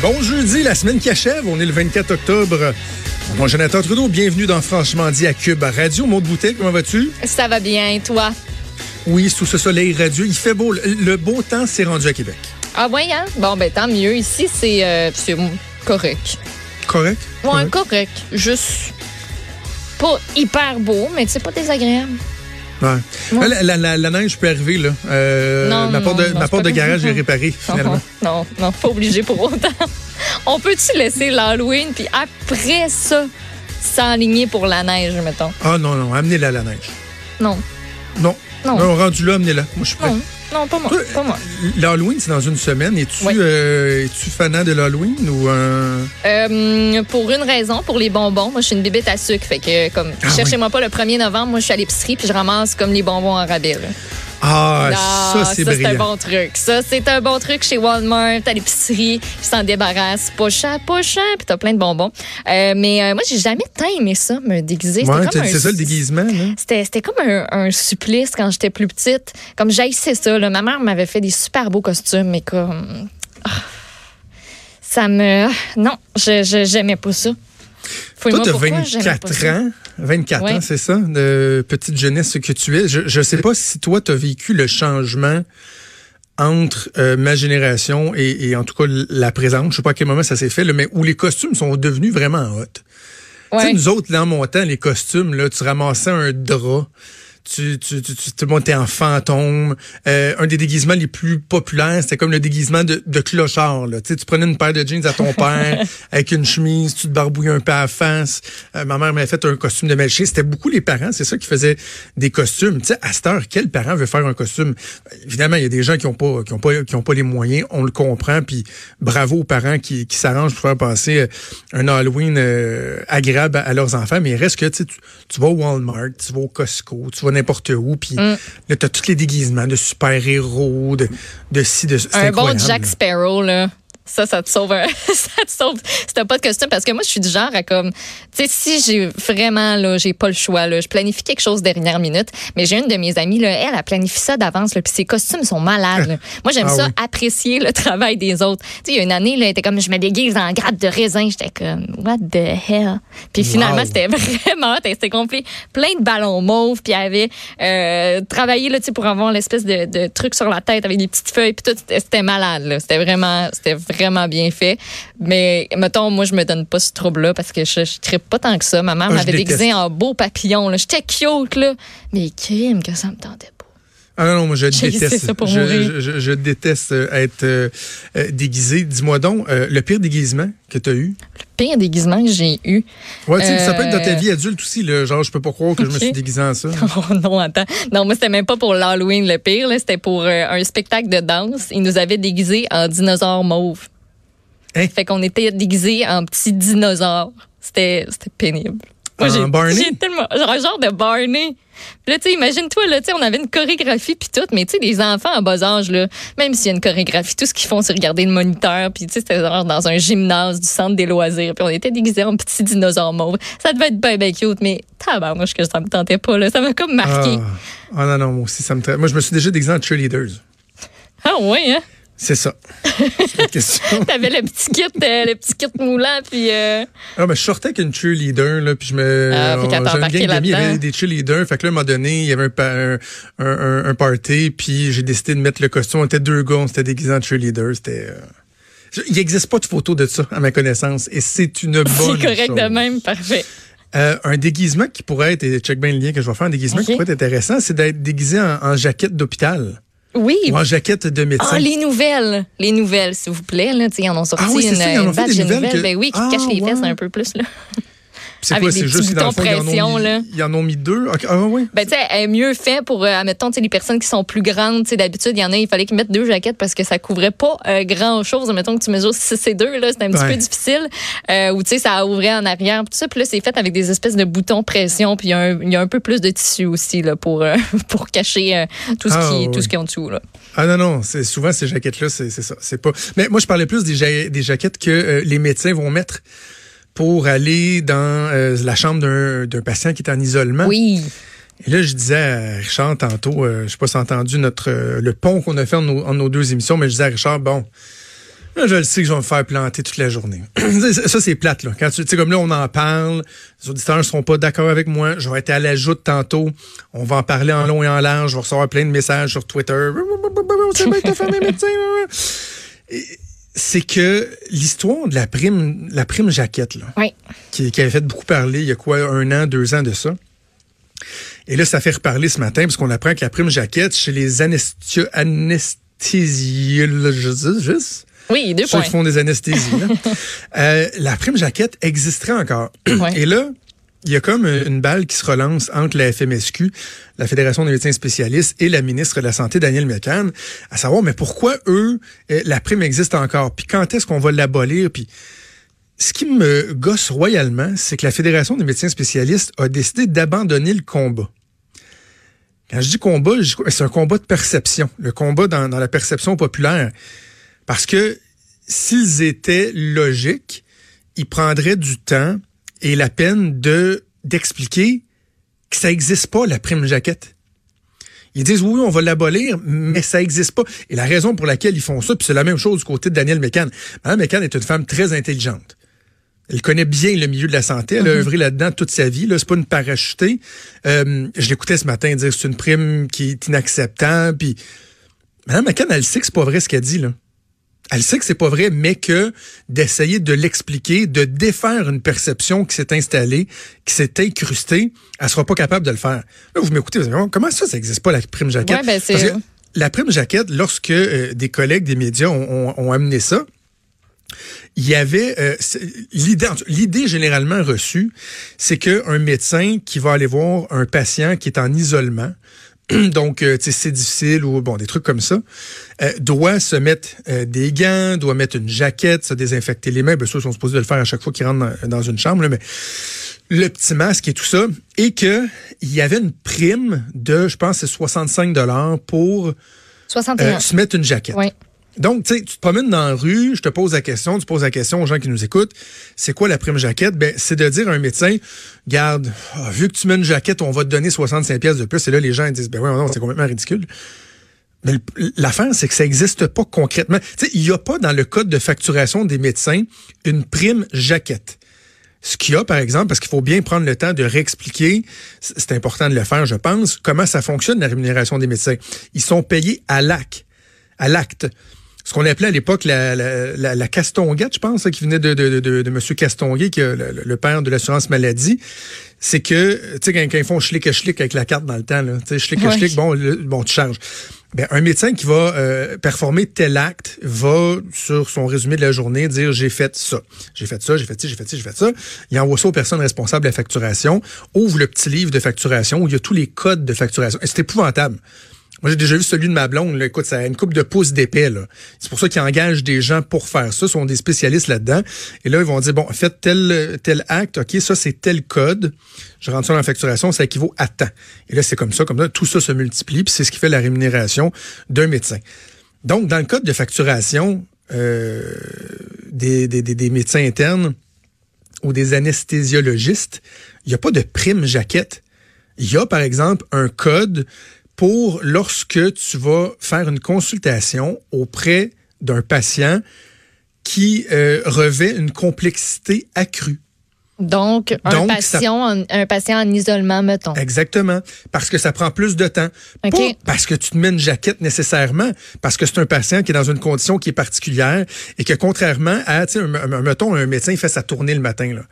Bon jeudi, la semaine qui achève. On est le 24 octobre. Mon nom Jonathan Trudeau. Bienvenue dans Franchement dit à Cube Radio. Maud Boutet, comment vas-tu? Ça va bien, toi? Oui, sous ce soleil radieux. Il fait beau. Le beau temps s'est rendu à Québec. Ah oui, hein? Bon, ben tant mieux. Ici, c'est euh, correct. Correct? Ouais, correct. Juste pas hyper beau, mais c'est pas désagréable. Ouais. Ouais. La, la- la- la neige peut arriver, là. Euh, Non, ma porte non, de, non, ma c'est porte pas de garage est réparée, finalement. Non, non, pas obligé pour autant. On peut-tu laisser l'Halloween, puis après ça, s'enligner pour la neige, mettons? Ah non, non, amenez-la la neige. Non, Non. Non. Non, rendu là, amenez-la. Moi, je suis prêt. Non, pas moi, Toi, pas moi. L'Halloween, c'est dans une semaine. Es-tu Oui. euh, es-tu fanat de l'Halloween ou un. Euh, pour une raison, pour les bonbons, moi je suis une bébête à sucre, fait que comme Ah cherchez-moi pas le 1er novembre, moi je suis à l'épicerie puis je ramasse comme les bonbons en rabais. là. Ah, ça, c'est c'est brillant. un bon truc. Ça, c'est un bon truc chez Walmart, à l'épicerie. Ils s'en débarrassent. Pas cher, pas cher. Puis t'as plein de bonbons. Euh, mais euh, moi, j'ai jamais tant aimé ça, me déguiser. C'était Ouais, comme t'as- un- c'est ça le déguisement? C'était, comme un, un supplice quand j'étais plus petite. Comme j'haïssais ça. Là. Ma mère m'avait fait des super beaux costumes, mais comme... ah, ça me... Non, je, j'aimais pas ça. Toi, j'aimais pas 24 ça. ans. 24 Ouais. ans, c'est ça, de petite jeunesse que tu es. Je, je sais pas si toi, tu as vécu le changement entre euh, ma génération et, et en tout cas la présente. Je sais pas à quel moment ça s'est fait, là, mais où les costumes sont devenus vraiment hot. Tu sais, nous autres, là, en montant, les costumes, là, tu ramassais un drap. Tu, tu, tu, tu te montais en fantôme. Euh, un des déguisements les plus populaires, c'était comme le déguisement de, de clochard. Là. Tu, sais, tu prenais une paire de jeans à ton père avec une chemise, tu te barbouillais un peu à la face. Euh, ma mère m'avait fait un costume de Melchior. C'était beaucoup les parents, c'est ça qui faisaient des costumes. Tu sais, à cette heure, quel parent veut faire un costume? Évidemment, il y a des gens qui ont pas, qui ont pas, qui ont pas les moyens, on le comprend, puis bravo aux parents qui, qui s'arrangent pour faire passer euh, un Halloween euh, agréable à, leurs enfants, mais il reste que tu tu vas au Walmart, tu vas au Costco, tu vas n'importe où, puis Mm. là, t'as tous les déguisements de super-héros, de, de ci, de ça. Un bon Jack. Sparrow, là. Ça, ça te sauve un- ça te sauve si t'as pas de costume. Parce que moi, je suis du genre à comme, tu sais, si j'ai vraiment, là, j'ai pas le choix, là, je planifie quelque chose dernière minute. Mais j'ai une de mes amies, là, elle, elle planifie ça d'avance, là, puis ses costumes sont malades, là. Moi, j'aime Ah ça, oui. apprécier le travail des autres. Tu sais, il y a une année, là, elle était comme, je me déguise en grappe de raisin. J'étais comme, what the hell? Puis finalement, Wow. c'était vraiment, c'était complet, plein de ballons mauves, puis elle avait euh, travaillé, là, tu sais, pour avoir l'espèce de, de truc sur la tête avec des petites feuilles, puis tout, c'était c'était malade, là. C'était vraiment, c'était vraiment bien fait. Mais, mettons, moi, je me donne pas ce trouble-là parce que je, je trippe pas tant que ça. Ma mère Ah, m'avait déguisé en beau papillon. J'étais cute, là. Mais crime que ça me tentait pas. Ah non, non, moi je déteste. laissé ça pour je, déteste euh, être euh, euh, déguisé. Dis-moi donc, euh, le pire déguisement que tu as eu? Pire déguisement que j'ai eu. Ouais, ça peut être dans ta vie adulte aussi. Là, genre, je peux pas croire que je me suis déguisé en ça. Oh non, attends. Non, moi, c'était même pas pour l'Halloween le pire. là. C'était pour un spectacle de danse. Ils nous avaient déguisés en dinosaures mauves. Hein? Fait qu'on était déguisés en petits dinosaures. C'était pénible. J'ai Barney? j'ai tellement genre un genre de Barney. Puis là, tu sais, imagine-toi, là, tu sais, on avait une chorégraphie puis tout, mais tu sais, les enfants en bas âge, là, même s'il y a une chorégraphie, tout ce qu'ils font, c'est regarder le moniteur, puis tu sais, c'était genre dans un gymnase du centre des loisirs, puis on était déguisés en petits dinosaures mauves. Ça devait être bien, bien cute, mais tabarnouche que ça me tentait pas, là. Ça m'a comme marqué. Ah. Ah non, non, moi aussi, ça me tra- Moi, je me suis déjà déguisé en cheerleaders. Ah, ouais, hein? C'est ça. T'avais le petit kit, euh, le petit kit moulant, puis euh, Ah, ben, je sortais avec une cheerleader, là, puis je me. Ah, J'ai une embarqué gang d'amis, il y avait des cheerleaders. Fait que là, à un moment donné, il y avait un, un, un, party, puis j'ai décidé de mettre le costume. On était deux gars, on s'était déguisés en cheerleader. C'était. euh, je- Il n'existe pas de photo de ça, à ma connaissance, et c'est une bonne c'est correct chose. de même, parfait. Euh, un déguisement qui pourrait être, et check bien le lien que je vais faire, un déguisement qui pourrait être intéressant, c'est d'être déguisé en, en jaquette d'hôpital Oui. ou en jaquette de médecin. Ah, les nouvelles. Les nouvelles, s'il vous plaît. Là, ils en ont sorti Ah oui, une, ça, une des de nouvelles que- Ben oui, qui Ah, cachent les fesses ouais. un peu plus. Là. C'est avec quoi, des c'est juste que dans le fond, boutons ils en, pression, ont là. mis, ils en ont mis deux? Ok, Ah oui. Ben, tu sais, elle est mieux fait pour, euh, admettons, tu sais, les personnes qui sont plus grandes. Tu sais, d'habitude, il y en a, il fallait qu'ils mettent deux jaquettes parce que ça couvrait pas euh, grand-chose. Admettons que tu mesures 6 et 2, là, c'était un petit Ouais. peu difficile. Euh, ou, tu sais, ça ouvrait en arrière, tout ça. Puis là, c'est fait avec des espèces de boutons pression. Puis il y, a un- il y a un peu plus de tissu aussi, là, pour, euh, pour cacher euh, tout, ce Ah, qui, oui. tout ce qui est en dessous, là. Ah non, non, c'est souvent ces jaquettes-là, c'est ça. C'est pas. Mais moi, je parlais plus des, ja- des jaquettes que les médecins vont mettre pour aller dans euh, la chambre d'un patient qui est en isolement. Oui. Et là, je disais à Richard tantôt, euh, je sais pas si entendu notre euh, le pont qu'on a fait en nos, en nos deux émissions, mais je disais à Richard, bon, je le sais que je vais me faire planter toute la journée. ça, c'est plate, là. Quand tu sais, comme là, on en parle, les auditeurs ne seront pas d'accord avec moi. Je vais être à la joute tantôt. On va en parler en long et en large. Je vais recevoir plein de messages sur Twitter. c'est que l'histoire de la prime, la prime jaquette, là, qui, qui avait fait beaucoup parler il y a quoi, un an, deux ans de ça. Et là, ça fait reparler ce matin parce qu'on apprend que la prime jaquette chez les anesthésistes, juste. Oui, deux Ceux qui font des anesthésies. euh, la prime jaquette existerait encore. Et là, il y a comme une balle qui se relance entre la FMSQ, la Fédération des médecins spécialistes, et la ministre de la Santé, Danielle McCann, à savoir, mais pourquoi eux, euh, la prime existe encore? Puis quand est-ce qu'on va l'abolir? Puis ce qui me gosse royalement, c'est que la Fédération des médecins spécialistes a décidé d'abandonner le combat. Quand je dis combat, c'est un combat de perception, le combat dans la perception populaire. Parce que s'ils étaient logiques, ils prendraient du temps et la peine de d'expliquer que ça n'existe pas, la prime jaquette. Ils disent oui, on va l'abolir, mais ça n'existe pas. Et la raison pour laquelle ils font ça, puis c'est la même chose du côté de Daniel Mécan. Madame Mécan est une femme très intelligente. Elle connaît bien le milieu de la santé. Elle a mhm. œuvré là-dedans toute sa vie. Là, c'est pas une parachutée. Euh, je l'écoutais ce matin dire c'est une prime qui est inacceptable. Puis Mme McCann, elle sait que c'est pas vrai ce qu'elle dit là. Elle sait que c'est pas vrai, mais que d'essayer de l'expliquer, de défaire une perception qui s'est installée, qui s'est incrustée, elle sera pas capable de le faire. Là, vous m'écoutez, comment ça, ça n'existe pas la prime jaquette? Ouais, ben la prime jaquette, lorsque euh, des collègues des médias ont, ont amené ça, il y avait euh, l'idée l'idée généralement reçue, c'est que un médecin qui va aller voir un patient qui est en isolement donc euh, c'est difficile ou bon des trucs comme ça euh, doit se mettre des gants doit mettre une jaquette se désinfecter les mains bien sûr ils sont supposés de le faire à chaque fois qu'ils rentrent dans, une chambre mais le petit masque et tout ça et que il y avait une prime de je pense c'est 65 dollars pour 61. se mettre une jaquette oui. Donc, tu sais, tu te promènes dans la rue, je te pose la question, tu poses la question aux gens qui nous écoutent, c'est quoi la prime jaquette? Ben, c'est de dire à un médecin, garde, ah, vu que tu mets une jaquette, on va te donner 65 pièces de plus. Et là, les gens ils disent, ben oui, non, c'est complètement ridicule. Mais l'affaire, c'est que ça n'existe pas concrètement. Tu sais, il n'y a pas dans le code de facturation des médecins une prime jaquette. Ce qu'il y a, par exemple, parce qu'il faut bien prendre le temps de réexpliquer, c'est important de le faire, je pense, comment ça fonctionne la rémunération des médecins. Ils sont payés à l'acte. À l'acte ce qu'on appelait à l'époque la, la, la, Castonguette, je pense, qui venait de, de, de, de M. Castonguet, qui est le, père de l'assurance maladie, c'est que, tu sais, quand, ils font schlick schlick avec la carte dans le temps, là, tu sais, schlick schlick, bon, bon, tu charges. Ben, un médecin qui va euh, performer tel acte va, sur son résumé de la journée, dire j'ai fait ça, j'ai fait ça, j'ai fait ci, j'ai fait ci, j'ai fait ça. Il envoie ça aux personnes responsables de la facturation, ouvre le petit livre de facturation où il y a tous les codes de facturation. Et c'est épouvantable. Moi, j'ai déjà vu celui de ma blonde. Là. Écoute, ça a une coupe de pouces d'épais. C'est pour ça qu'ils engagent des gens pour faire ça. Ils sont des spécialistes là-dedans. Et là, ils vont dire, bon, faites tel, tel acte. OK, ça, c'est tel code. Je rentre ça dans la facturation. Ça équivaut à temps. Et là, c'est comme ça. Comme ça, tout ça se multiplie. Puis c'est ce qui fait la rémunération d'un médecin. Donc, dans le code de facturation euh, des, des, des médecins internes ou des anesthésiologistes, il n'y a pas de prime jaquette. Il y a, par exemple, un code pour lorsque tu vas faire une consultation auprès d'un patient qui euh, revêt une complexité accrue. Donc, un, patient, en, un patient en isolement, mettons. Exactement. Parce que ça prend plus de temps. Pas parce que tu te mets une jaquette nécessairement, parce que c'est un patient qui est dans une condition qui est particulière et que contrairement à, sais, mettons, un médecin, il fait sa tournée le matin, là.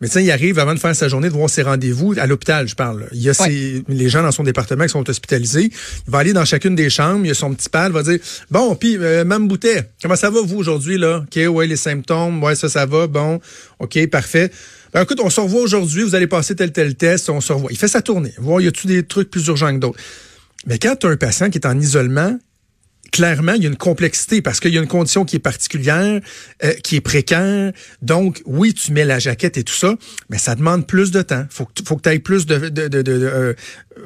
Médecin, il arrive avant de faire sa journée de voir ses rendez-vous à l'hôpital, je parle. Il y a les gens dans son département qui sont hospitalisés. Il va aller dans chacune des chambres, il y a son petit pad, il va dire Bon, puis euh, Mme Boutet, comment ça va vous aujourd'hui, là? OK, ouais, les symptômes, ouais, ça, ça va, bon, OK, parfait. Ben, écoute, on se revoit aujourd'hui, vous allez passer tel, tel test, on se revoit. Il fait sa tournée, voir, y a-tu des trucs plus urgents que d'autres? Mais quand tu as un patient qui est en isolement, clairement, il y a une complexité parce qu'il y a une condition qui est particulière, euh, qui est précaire. Donc, oui, tu mets la jaquette et tout ça, mais ça demande plus de temps. Faut que, faut que tu ailles plus de, de, de, euh,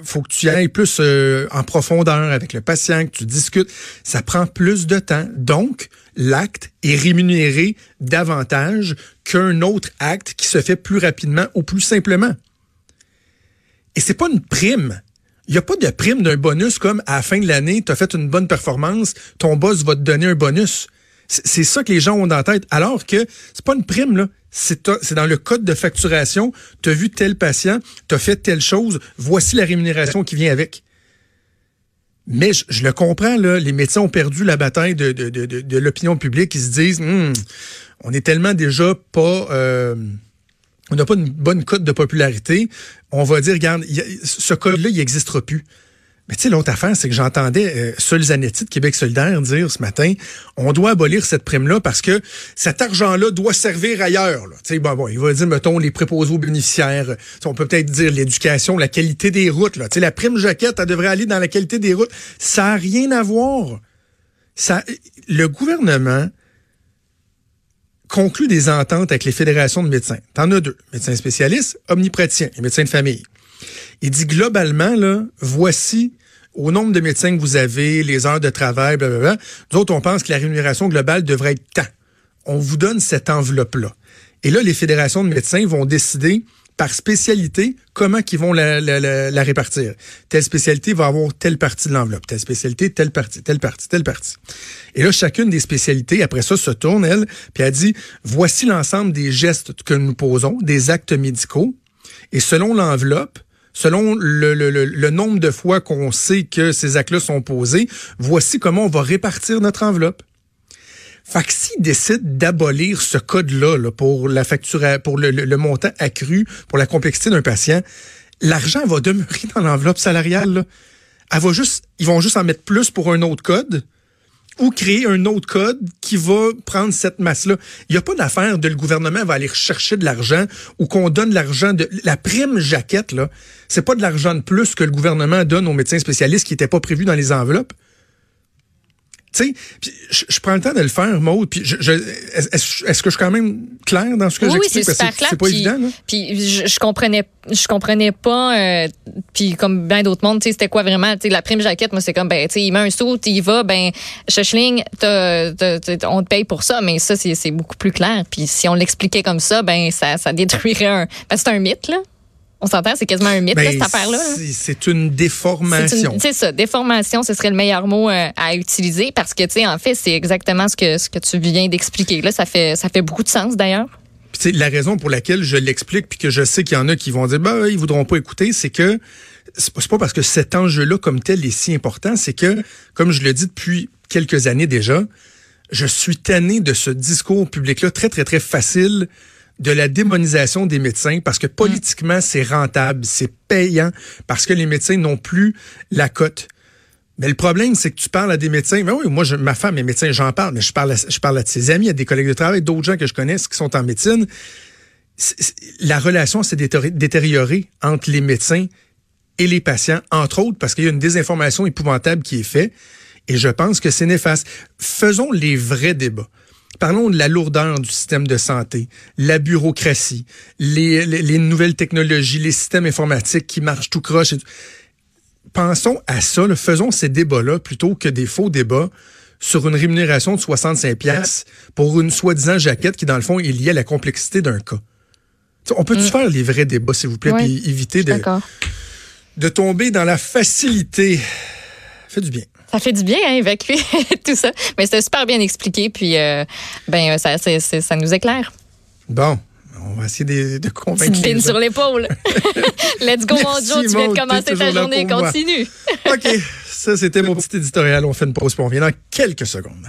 faut que tu ailles plus euh, en profondeur avec le patient, que tu discutes. Ça prend plus de temps. Donc, l'acte est rémunéré davantage qu'un autre acte qui se fait plus rapidement ou plus simplement. Et c'est pas une prime il n'y a pas de prime d'un bonus comme à la fin de l'année, tu as fait une bonne performance, ton boss va te donner un bonus. C'est ça que les gens ont dans la tête. Alors que c'est pas une prime, là. C'est dans le code de facturation. Tu as vu tel patient, tu as fait telle chose, voici la rémunération qui vient avec. Mais je, le comprends, là, les médecins ont perdu la bataille de, de, de, de l'opinion publique. Ils se disent, hum, on est tellement déjà pas... Euh, on n'a pas une bonne cote de popularité. On va dire, regarde, ce code-là, il n'existera plus. Mais tu sais, l'autre affaire, c'est que j'entendais euh, Sol de Québec solidaire dire ce matin, on doit abolir cette prime-là parce que cet argent-là doit servir ailleurs. Tu sais, bon, bon, il va dire, mettons, les préposés aux bénéficiaires. on peut peut-être dire l'éducation, la qualité des routes. Tu sais, la prime jaquette, elle devrait aller dans la qualité des routes. Ça n'a rien à voir. Ça, le gouvernement conclut des ententes avec les fédérations de médecins. T'en as deux. Médecins spécialistes, omnipraticiens et médecins de famille. Il dit globalement, là, voici au nombre de médecins que vous avez, les heures de travail, blablabla. Nous autres, on pense que la rémunération globale devrait être tant. On vous donne cette enveloppe-là. Et là, les fédérations de médecins vont décider par spécialité comment ils vont la, répartir. Telle spécialité va avoir telle partie de l'enveloppe, telle spécialité, telle partie, telle partie, telle partie. Et là, chacune des spécialités, après ça, se tourne, elle, puis elle dit, voici l'ensemble des gestes que nous posons, des actes médicaux, et selon l'enveloppe, selon le, le, le, nombre de fois qu'on sait que ces actes-là sont posés, voici comment on va répartir notre enveloppe. Fait que s'ils décident d'abolir ce code-là pour la facture, pour le, montant accru, pour la complexité d'un patient, l'argent va demeurer dans l'enveloppe salariale. Elle va juste, ils vont juste en mettre plus pour un autre code ou créer un autre code qui va prendre cette masse-là. Il n'y a pas d'affaire de le gouvernement va aller chercher de l'argent ou qu'on donne l'argent de la prime jaquette là. C'est pas de l'argent de plus que le gouvernement donne aux médecins spécialistes qui n'étaient pas prévus dans les enveloppes. Tu sais, je, je, prends le temps de le faire, Maud. Puis, je, je est-ce, que je suis quand même clair dans ce que oui, j'explique? Oui, c'est super clair. C'est pas évident. Là. Puis, je, je comprenais, je comprenais pas. Euh, puis, comme bien d'autres mondes, tu sais, c'était quoi vraiment? Tu sais, la prime jaquette, moi, c'est comme, ben, tu sais, il met un saut, il va, ben, Chechling, on te paye pour ça. Mais ça, c'est, c'est beaucoup plus clair. Puis, si on l'expliquait comme ça, ben, ça, ça détruirait un. Ben, c'est un mythe, là. On s'entend, c'est quasiment un mythe, ben, cette affaire-là. C'est une déformation. C'est ça, déformation, ce serait le meilleur mot euh, à utiliser parce que, tu sais, en fait, c'est exactement ce que, ce que tu viens d'expliquer. Là, ça fait, ça fait beaucoup de sens, d'ailleurs. Puis, la raison pour laquelle je l'explique, puis que je sais qu'il y en a qui vont dire, bah, ils voudront pas écouter, c'est que c'est pas parce que cet enjeu-là, comme tel, est si important, c'est que, comme je le dis depuis quelques années déjà, je suis tanné de ce discours public-là très, très, très facile de la démonisation des médecins parce que politiquement, c'est rentable, c'est payant, parce que les médecins n'ont plus la cote. Mais le problème, c'est que tu parles à des médecins. Ben oui, moi, ma femme est médecin, j'en parle, mais je parle, à, je parle à ses amis, à des collègues de travail, d'autres gens que je connais qui sont en médecine. la relation s'est détériorée entre les médecins et les patients, entre autres parce qu'il y a une désinformation épouvantable qui est faite. Et je pense que c'est néfaste. Faisons les vrais débats. Parlons de la lourdeur du système de santé, la bureaucratie, les, les, nouvelles technologies, les systèmes informatiques qui marchent tout croche. Pensons à ça, faisons ces débats-là plutôt que des faux débats sur une rémunération de 65 pièces pour une soi-disant jaquette qui, dans le fond, est liée à la complexité d'un cas. on peut-tu mm. faire les vrais débats, s'il vous plaît, puis éviter de, de tomber dans la facilité? Fait du bien. Ça fait du bien, hein, évacuer tout ça. Mais c'était super bien expliqué, puis euh, ben, ça, ça nous éclaire. Bon, on va essayer de, de convaincre. Petite sur l'épaule. Let's go, mon Joe. Tu viens de commencer ta journée. Continue. OK. Ça, c'était mon petit éditorial. On fait une pause, pour on revient dans quelques secondes.